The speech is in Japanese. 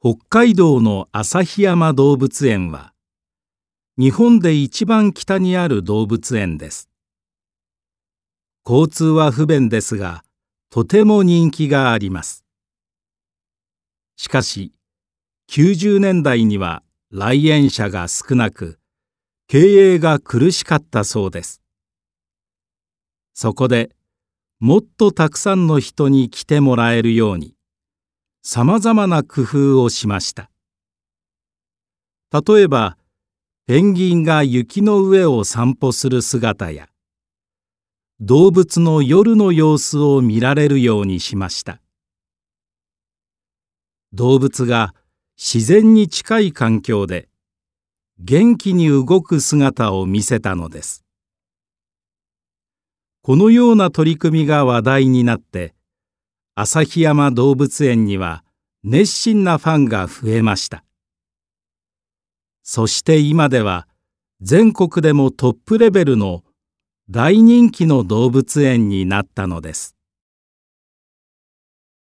北海道の旭山動物園は日本で一番北にある動物園です。交通は不便ですがとても人気があります。しかし90年代には来園者が少なく経営が苦しかったそうです。そこでもっとたくさんの人に来てもらえるようにさまざまな工夫をしました。例えばペンギンが雪の上を散歩する姿や動物の夜の様子を見られるようにしました。動物が自然に近い環境で元気に動く姿を見せたのです。このような取り組みが話題になって旭山動物園には熱心なファンが増えました。そして今では全国でもトップレベルの大人気の動物園になったのです。